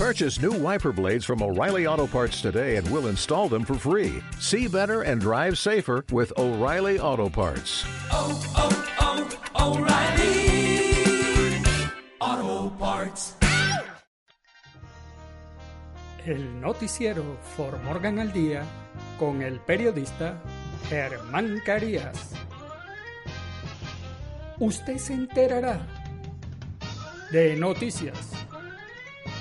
Purchase new wiper blades from O'Reilly Auto Parts today and we'll install them for free. See better and drive safer with O'Reilly Auto Parts. oh, oh, oh O'Reilly Auto Parts. El noticiero For Morgan al Día con el periodista Germán Carías. Usted se enterará de noticias,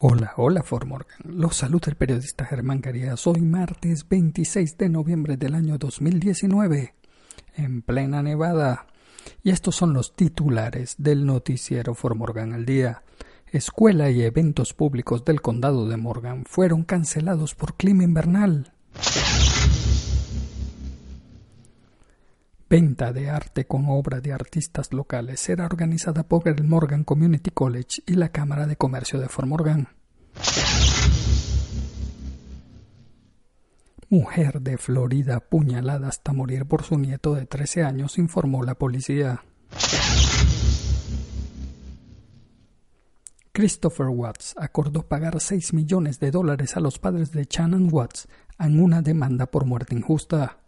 Hola, hola For Morgan. Los saluda el periodista Germán Carías. Hoy martes 26 de noviembre del año 2019, en plena Nevada. Y estos son los titulares del noticiero For Morgan al día. Escuela y eventos públicos del condado de Morgan fueron cancelados por clima invernal. Venta de arte con obra de artistas locales será organizada por el Morgan Community College y la Cámara de Comercio de Fort Morgan. Mujer de Florida apuñalada hasta morir por su nieto de 13 años, informó la policía. Christopher Watts acordó pagar 6 millones de dólares a los padres de Shannon Watts en una demanda por muerte injusta.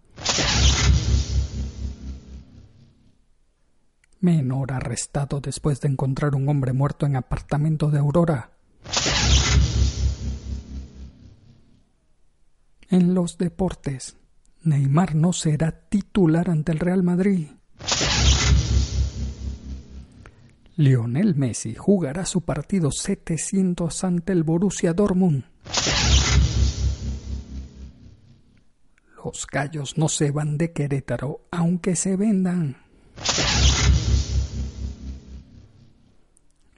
Menor arrestado después de encontrar un hombre muerto en apartamento de Aurora. En los deportes, Neymar no será titular ante el Real Madrid. Lionel Messi jugará su partido 700 ante el Borussia Dortmund. Los gallos no se van de Querétaro aunque se vendan.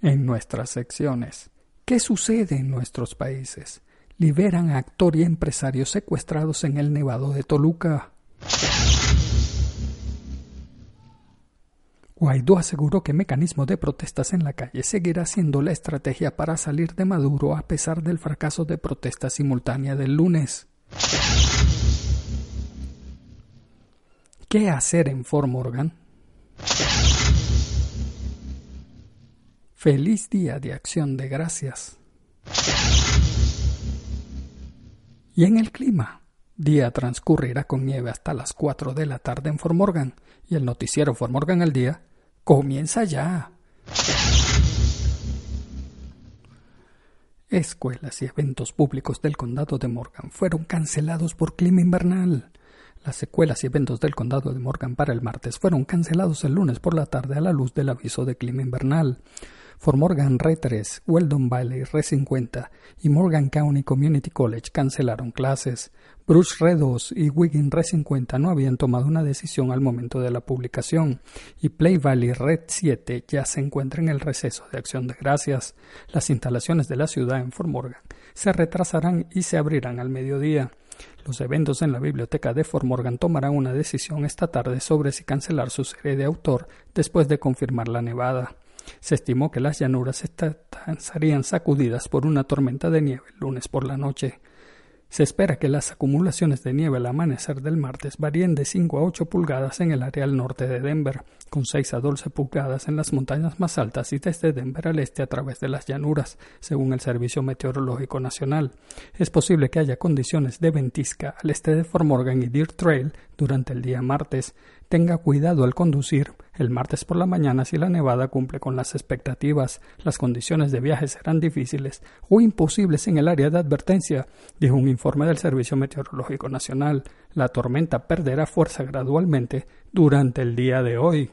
En nuestras secciones, ¿qué sucede en nuestros países? Liberan a actor y empresarios secuestrados en el Nevado de Toluca. Guaidó aseguró que mecanismo de protestas en la calle seguirá siendo la estrategia para salir de Maduro a pesar del fracaso de protesta simultánea del lunes. ¿Qué hacer en Fort Morgan? Feliz día de acción de gracias. Y en el clima, día transcurrirá con nieve hasta las 4 de la tarde en Fort Morgan y el noticiero Fort Morgan al día comienza ya. Escuelas y eventos públicos del condado de Morgan fueron cancelados por clima invernal. Las escuelas y eventos del condado de Morgan para el martes fueron cancelados el lunes por la tarde a la luz del aviso de clima invernal. For Morgan Re3, Weldon Valley Re50 y Morgan County Community College cancelaron clases. Bruce Re2 y Wiggin Re50 no habían tomado una decisión al momento de la publicación y Play Valley Red7 ya se encuentra en el receso de acción de gracias. Las instalaciones de la ciudad en Fort Morgan se retrasarán y se abrirán al mediodía. Los eventos en la biblioteca de Fort Morgan tomarán una decisión esta tarde sobre si cancelar su serie de autor después de confirmar la nevada. Se estimó que las llanuras estarían sacudidas por una tormenta de nieve el lunes por la noche. Se espera que las acumulaciones de nieve al amanecer del martes varíen de 5 a 8 pulgadas en el área al norte de Denver, con 6 a 12 pulgadas en las montañas más altas y desde Denver al este a través de las llanuras, según el Servicio Meteorológico Nacional. Es posible que haya condiciones de ventisca al este de Fort Morgan y Deer Trail durante el día martes. Tenga cuidado al conducir el martes por la mañana si la nevada cumple con las expectativas. Las condiciones de viaje serán difíciles o imposibles en el área de advertencia, dijo un informe del Servicio Meteorológico Nacional. La tormenta perderá fuerza gradualmente durante el día de hoy.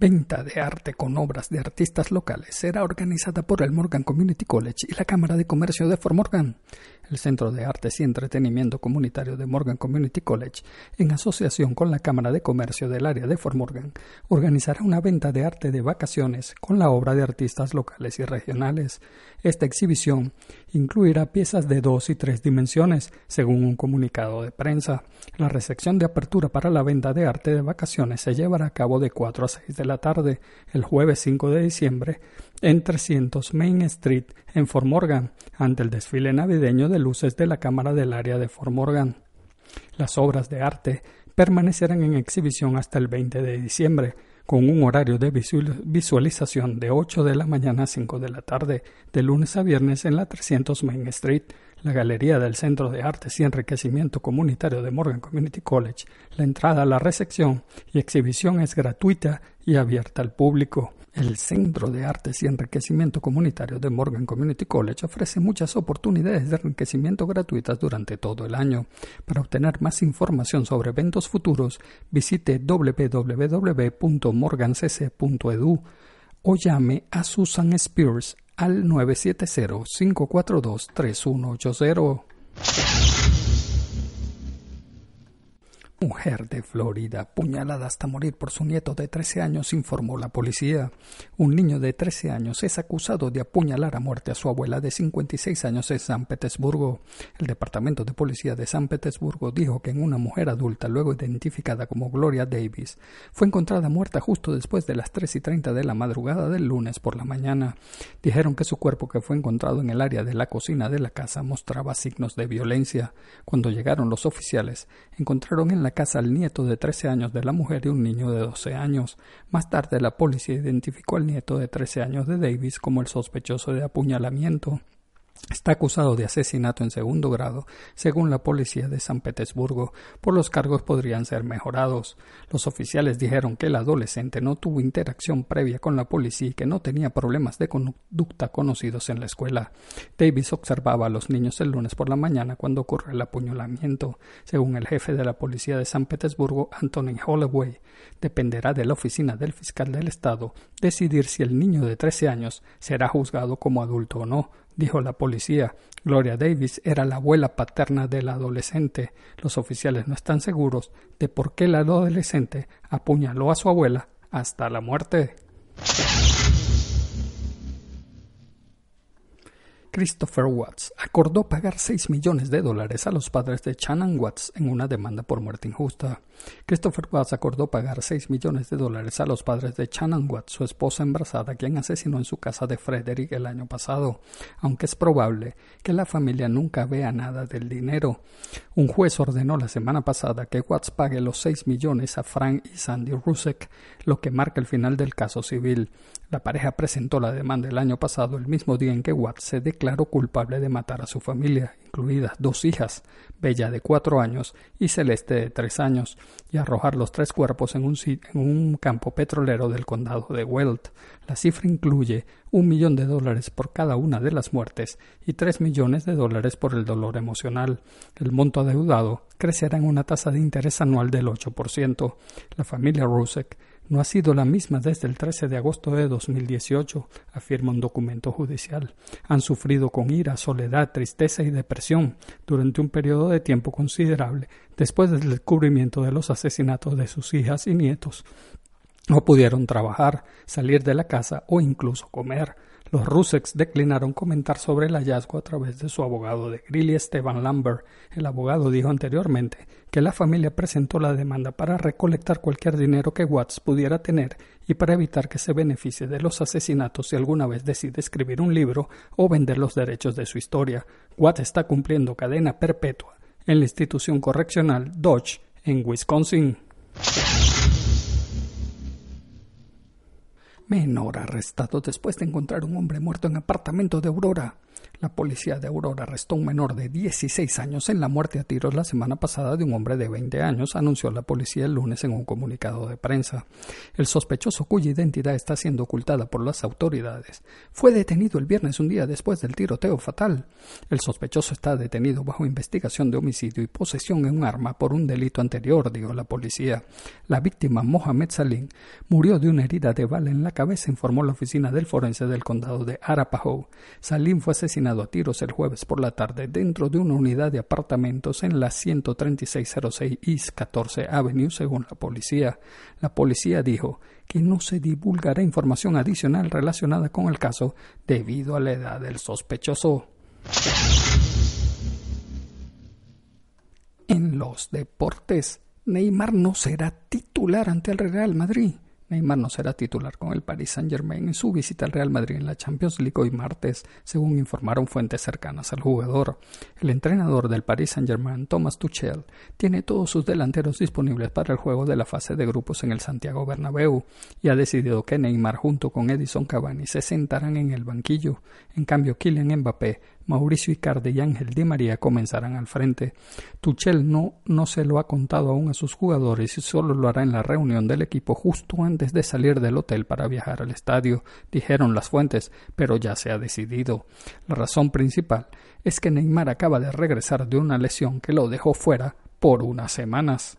Venta de arte con obras de artistas locales será organizada por el Morgan Community College y la Cámara de Comercio de Fort Morgan. El Centro de Artes y Entretenimiento Comunitario de Morgan Community College, en asociación con la Cámara de Comercio del área de Fort Morgan, organizará una venta de arte de vacaciones con la obra de artistas locales y regionales. Esta exhibición incluirá piezas de dos y tres dimensiones, según un comunicado de prensa. La recepción de apertura para la venta de arte de vacaciones se llevará a cabo de 4 a 6 de la tarde, el jueves 5 de diciembre, en 300 Main Street, en Fort Morgan, ante el desfile navideño de luces de la Cámara del Área de Fort Morgan. Las obras de arte permanecerán en exhibición hasta el 20 de diciembre, con un horario de visualización de 8 de la mañana a 5 de la tarde, de lunes a viernes en la 300 Main Street, la Galería del Centro de Artes y Enriquecimiento Comunitario de Morgan Community College. La entrada a la recepción y exhibición es gratuita y abierta al público. El Centro de Artes y Enriquecimiento Comunitario de Morgan Community College ofrece muchas oportunidades de enriquecimiento gratuitas durante todo el año. Para obtener más información sobre eventos futuros, visite www.morgancc.edu o llame a Susan Spears al 970-542-3180. Mujer de Florida, puñalada hasta morir por su nieto de 13 años, informó la policía. Un niño de 13 años es acusado de apuñalar a muerte a su abuela de 56 años en San Petersburgo. El Departamento de Policía de San Petersburgo dijo que en una mujer adulta, luego identificada como Gloria Davis, fue encontrada muerta justo después de las 3 y 30 de la madrugada del lunes por la mañana. Dijeron que su cuerpo, que fue encontrado en el área de la cocina de la casa, mostraba signos de violencia. Cuando llegaron los oficiales, encontraron en la casa al nieto de 13 años de la mujer y un niño de 12 años. Más tarde la policía identificó al nieto de 13 años de Davis como el sospechoso de apuñalamiento. Está acusado de asesinato en segundo grado, según la policía de San Petersburgo, por los cargos podrían ser mejorados. Los oficiales dijeron que el adolescente no tuvo interacción previa con la policía y que no tenía problemas de conducta conocidos en la escuela. Davis observaba a los niños el lunes por la mañana cuando ocurrió el apuñalamiento. Según el jefe de la policía de San Petersburgo, Anthony Holloway, dependerá de la oficina del fiscal del estado decidir si el niño de 13 años será juzgado como adulto o no dijo la policía. Gloria Davis era la abuela paterna del adolescente. Los oficiales no están seguros de por qué el adolescente apuñaló a su abuela hasta la muerte. Christopher Watts acordó pagar 6 millones de dólares a los padres de Shannon Watts en una demanda por muerte injusta. Christopher Watts acordó pagar 6 millones de dólares a los padres de Shannon Watts, su esposa embarazada, quien asesinó en su casa de Frederick el año pasado, aunque es probable que la familia nunca vea nada del dinero. Un juez ordenó la semana pasada que Watts pague los 6 millones a Frank y Sandy Rusek, lo que marca el final del caso civil. La pareja presentó la demanda el año pasado, el mismo día en que Watts se culpable de matar a su familia, incluidas dos hijas, Bella de cuatro años y Celeste de tres años, y arrojar los tres cuerpos en un, en un campo petrolero del condado de Weld. La cifra incluye un millón de dólares por cada una de las muertes y tres millones de dólares por el dolor emocional. El monto adeudado crecerá en una tasa de interés anual del 8%. La familia Rusek no ha sido la misma desde el 13 de agosto de 2018, afirma un documento judicial. Han sufrido con ira, soledad, tristeza y depresión durante un periodo de tiempo considerable después del descubrimiento de los asesinatos de sus hijas y nietos. No pudieron trabajar, salir de la casa o incluso comer. Los Ruseks declinaron comentar sobre el hallazgo a través de su abogado de Grilly Esteban Lambert. El abogado dijo anteriormente que la familia presentó la demanda para recolectar cualquier dinero que Watts pudiera tener y para evitar que se beneficie de los asesinatos si alguna vez decide escribir un libro o vender los derechos de su historia. Watts está cumpliendo cadena perpetua en la institución correccional Dodge en Wisconsin. Menor arrestado después de encontrar un hombre muerto en apartamento de Aurora. La policía de Aurora arrestó a un menor de 16 años en la muerte a tiros la semana pasada de un hombre de 20 años, anunció la policía el lunes en un comunicado de prensa. El sospechoso, cuya identidad está siendo ocultada por las autoridades, fue detenido el viernes un día después del tiroteo fatal. El sospechoso está detenido bajo investigación de homicidio y posesión de un arma por un delito anterior, dijo la policía. La víctima, Mohamed Salim, murió de una herida de bala en la cabeza, informó la oficina del forense del condado de Arapahoe. Salim fue asesinado a tiros el jueves por la tarde dentro de una unidad de apartamentos en la 13606 East 14 Avenue, según la policía. La policía dijo que no se divulgará información adicional relacionada con el caso debido a la edad del sospechoso. En los deportes, Neymar no será titular ante el Real Madrid. Neymar no será titular con el Paris Saint-Germain en su visita al Real Madrid en la Champions League hoy martes, según informaron fuentes cercanas al jugador. El entrenador del Paris Saint-Germain, Thomas Tuchel, tiene todos sus delanteros disponibles para el juego de la fase de grupos en el Santiago Bernabéu y ha decidido que Neymar junto con Edison Cavani se sentarán en el banquillo. En cambio, Kylian Mbappé Mauricio Icardi y Ángel Di María comenzarán al frente. Tuchel no, no se lo ha contado aún a sus jugadores y solo lo hará en la reunión del equipo justo antes de salir del hotel para viajar al estadio, dijeron las fuentes, pero ya se ha decidido. La razón principal es que Neymar acaba de regresar de una lesión que lo dejó fuera por unas semanas.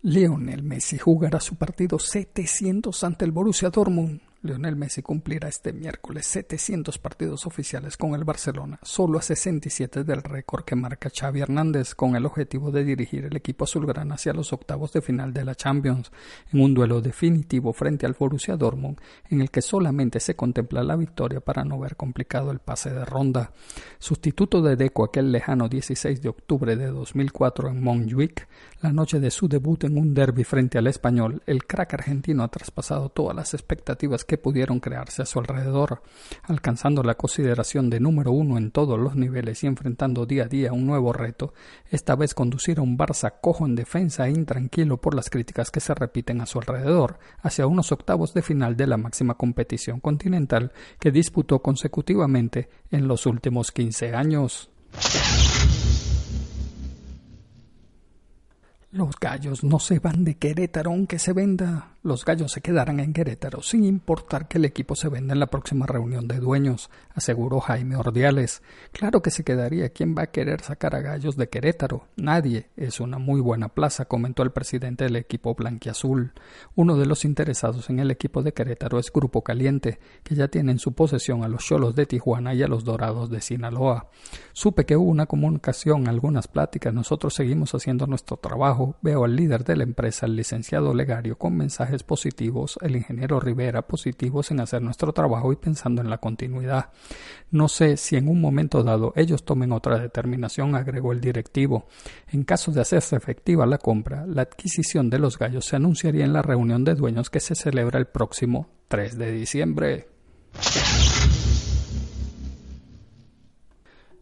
Lionel Messi jugará su partido 700 ante el Borussia Dortmund Lionel Messi cumplirá este miércoles 700 partidos oficiales con el Barcelona, solo a 67 del récord que marca Xavi Hernández, con el objetivo de dirigir el equipo azulgrana hacia los octavos de final de la Champions, en un duelo definitivo frente al Borussia Dortmund, en el que solamente se contempla la victoria para no ver complicado el pase de ronda. Sustituto de Deco aquel lejano 16 de octubre de 2004 en Montjuic, la noche de su debut en un derby frente al español, el crack argentino ha traspasado todas las expectativas que pudieron crearse a su alrededor, alcanzando la consideración de número uno en todos los niveles y enfrentando día a día un nuevo reto, esta vez conducir a un Barça cojo en defensa e intranquilo por las críticas que se repiten a su alrededor, hacia unos octavos de final de la máxima competición continental que disputó consecutivamente en los últimos quince años. Los gallos no se van de Querétaro aunque se venda. Los gallos se quedarán en Querétaro sin importar que el equipo se venda en la próxima reunión de dueños, aseguró Jaime Ordiales. Claro que se quedaría. ¿Quién va a querer sacar a gallos de Querétaro? Nadie. Es una muy buena plaza, comentó el presidente del equipo blanquiazul. Uno de los interesados en el equipo de Querétaro es Grupo Caliente, que ya tiene en su posesión a los cholos de Tijuana y a los dorados de Sinaloa. Supe que hubo una comunicación, algunas pláticas. Nosotros seguimos haciendo nuestro trabajo. Veo al líder de la empresa, el licenciado Legario, con mensajes positivos, el ingeniero Rivera positivos en hacer nuestro trabajo y pensando en la continuidad. No sé si en un momento dado ellos tomen otra determinación, agregó el directivo. En caso de hacerse efectiva la compra, la adquisición de los gallos se anunciaría en la reunión de dueños que se celebra el próximo 3 de diciembre.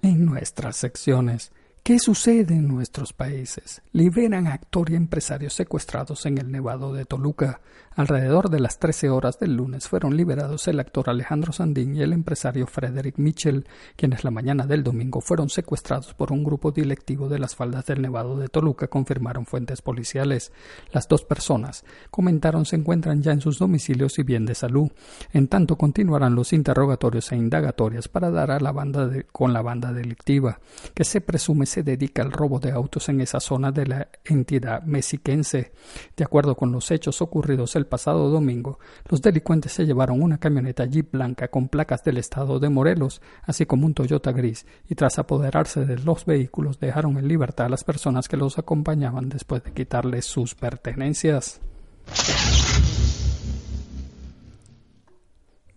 En nuestras secciones ¿Qué sucede en nuestros países? Liberan a actor y empresarios secuestrados en el Nevado de Toluca. Alrededor de las 13 horas del lunes fueron liberados el actor Alejandro Sandín y el empresario Frederick Mitchell, quienes la mañana del domingo fueron secuestrados por un grupo directivo de las faldas del Nevado de Toluca, confirmaron fuentes policiales. Las dos personas, comentaron, se encuentran ya en sus domicilios y bien de salud. En tanto, continuarán los interrogatorios e indagatorias para dar a la banda con la banda delictiva, que se presume se dedica al robo de autos en esa zona de la entidad mexiquense. De acuerdo con los hechos ocurridos el pasado domingo, los delincuentes se llevaron una camioneta Jeep blanca con placas del estado de Morelos, así como un Toyota gris, y tras apoderarse de los vehículos dejaron en libertad a las personas que los acompañaban después de quitarles sus pertenencias.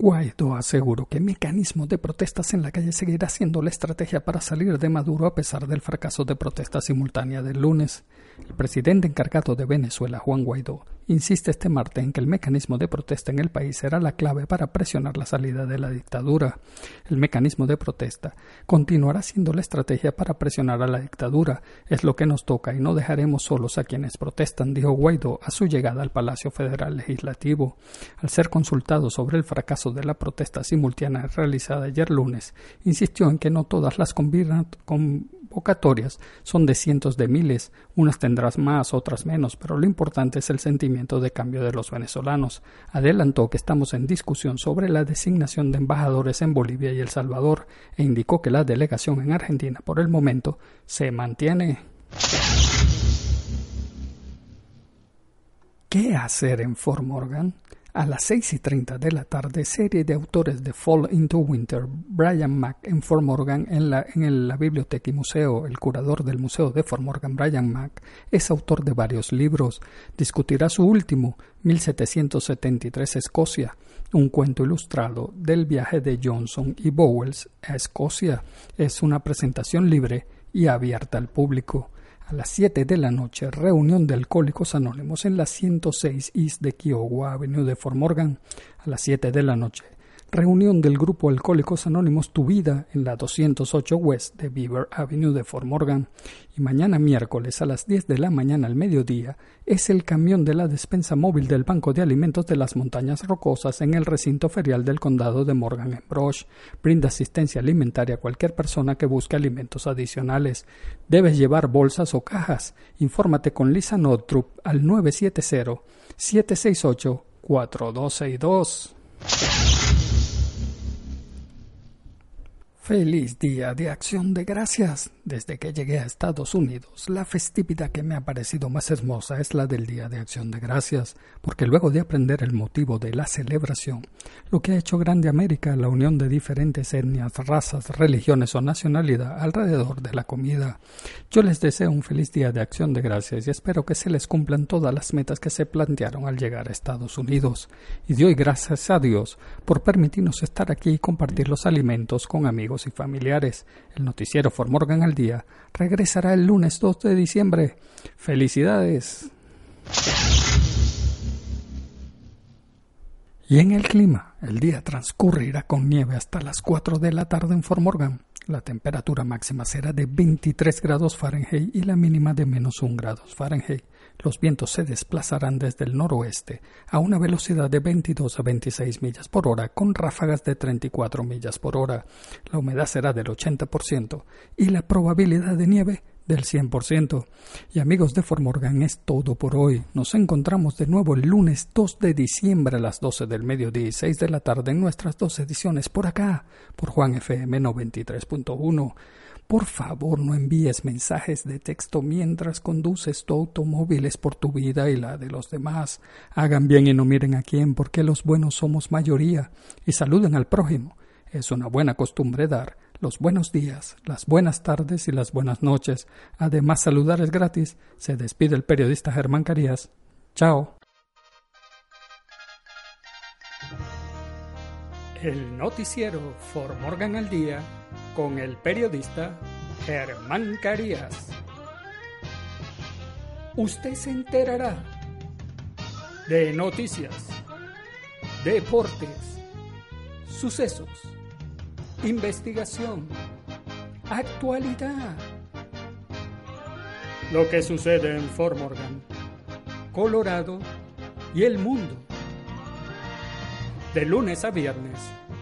Guaidó aseguró que mecanismos de protestas en la calle seguirá siendo la estrategia para salir de Maduro a pesar del fracaso de protesta simultánea del lunes. El presidente encargado de Venezuela, Juan Guaidó, insiste este martes en que el mecanismo de protesta en el país será la clave para presionar la salida de la dictadura. El mecanismo de protesta continuará siendo la estrategia para presionar a la dictadura. Es lo que nos toca y no dejaremos solos a quienes protestan, dijo Guaidó a su llegada al Palacio Federal Legislativo. Al ser consultado sobre el fracaso de la protesta simultánea realizada ayer lunes, insistió en que no todas las convocatorias son de cientos de miles, unas tendrás más, otras menos, pero lo importante es el sentimiento de cambio de los venezolanos. Adelantó que estamos en discusión sobre la designación de embajadores en Bolivia y El Salvador e indicó que la delegación en Argentina por el momento se mantiene. ¿Qué hacer en Fort Morgan? A las 6 y 30 de la tarde, serie de autores de Fall into Winter, Brian Mack en Fort Morgan, en la, en la biblioteca y museo. El curador del Museo de Fort Morgan, Brian Mack, es autor de varios libros. Discutirá su último, 1773 Escocia, un cuento ilustrado del viaje de Johnson y Bowles a Escocia. Es una presentación libre y abierta al público a las 7 de la noche, reunión de Alcohólicos Anónimos en la 106 East de Kiowa Avenue de Fort Morgan. A las 7 de la noche, reunión del grupo Alcohólicos Anónimos Tu Vida en la 208 West de Beaver Avenue de Fort Morgan y mañana miércoles a las 10 de la mañana al mediodía es el camión de la despensa móvil del Banco de Alimentos de las Montañas Rocosas en el recinto ferial del condado de Morgan en Brosh. Brinda asistencia alimentaria a cualquier persona que busque alimentos adicionales. Debes llevar bolsas o cajas. Infórmate con Lisa Notrup al 970 768 4262. Feliz día de acción de gracias. Desde que llegué a Estados Unidos, la festividad que me ha parecido más hermosa es la del Día de Acción de Gracias, porque luego de aprender el motivo de la celebración, lo que ha hecho grande América, la unión de diferentes etnias, razas, religiones o nacionalidad alrededor de la comida, yo les deseo un feliz Día de Acción de Gracias y espero que se les cumplan todas las metas que se plantearon al llegar a Estados Unidos. Y doy gracias a Dios por permitirnos estar aquí y compartir los alimentos con y familiares. El noticiero For Morgan al día regresará el lunes 2 de diciembre. ¡Felicidades! Y en el clima, el día transcurrirá con nieve hasta las 4 de la tarde en Fort Morgan. La temperatura máxima será de 23 grados Fahrenheit y la mínima de menos 1 grados Fahrenheit. Los vientos se desplazarán desde el noroeste a una velocidad de 22 a 26 millas por hora con ráfagas de 34 millas por hora. La humedad será del 80% y la probabilidad de nieve del 100%. Y amigos de Formorgan, es todo por hoy. Nos encontramos de nuevo el lunes 2 de diciembre a las 12 del mediodía y 6 de la tarde en nuestras dos ediciones por acá, por Juan FM 93.1. Por favor, no envíes mensajes de texto mientras conduces tu automóvil, es por tu vida y la de los demás. Hagan bien y no miren a quién, porque los buenos somos mayoría. Y saluden al prójimo. Es una buena costumbre dar los buenos días, las buenas tardes y las buenas noches. Además, saludar es gratis. Se despide el periodista Germán Carías. Chao. El noticiero For Morgan al Día con el periodista Germán Carías. Usted se enterará de noticias, deportes, sucesos, investigación, actualidad. Lo que sucede en Fort Morgan, Colorado y el mundo. De lunes a viernes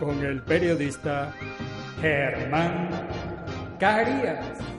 con el periodista Germán Carías.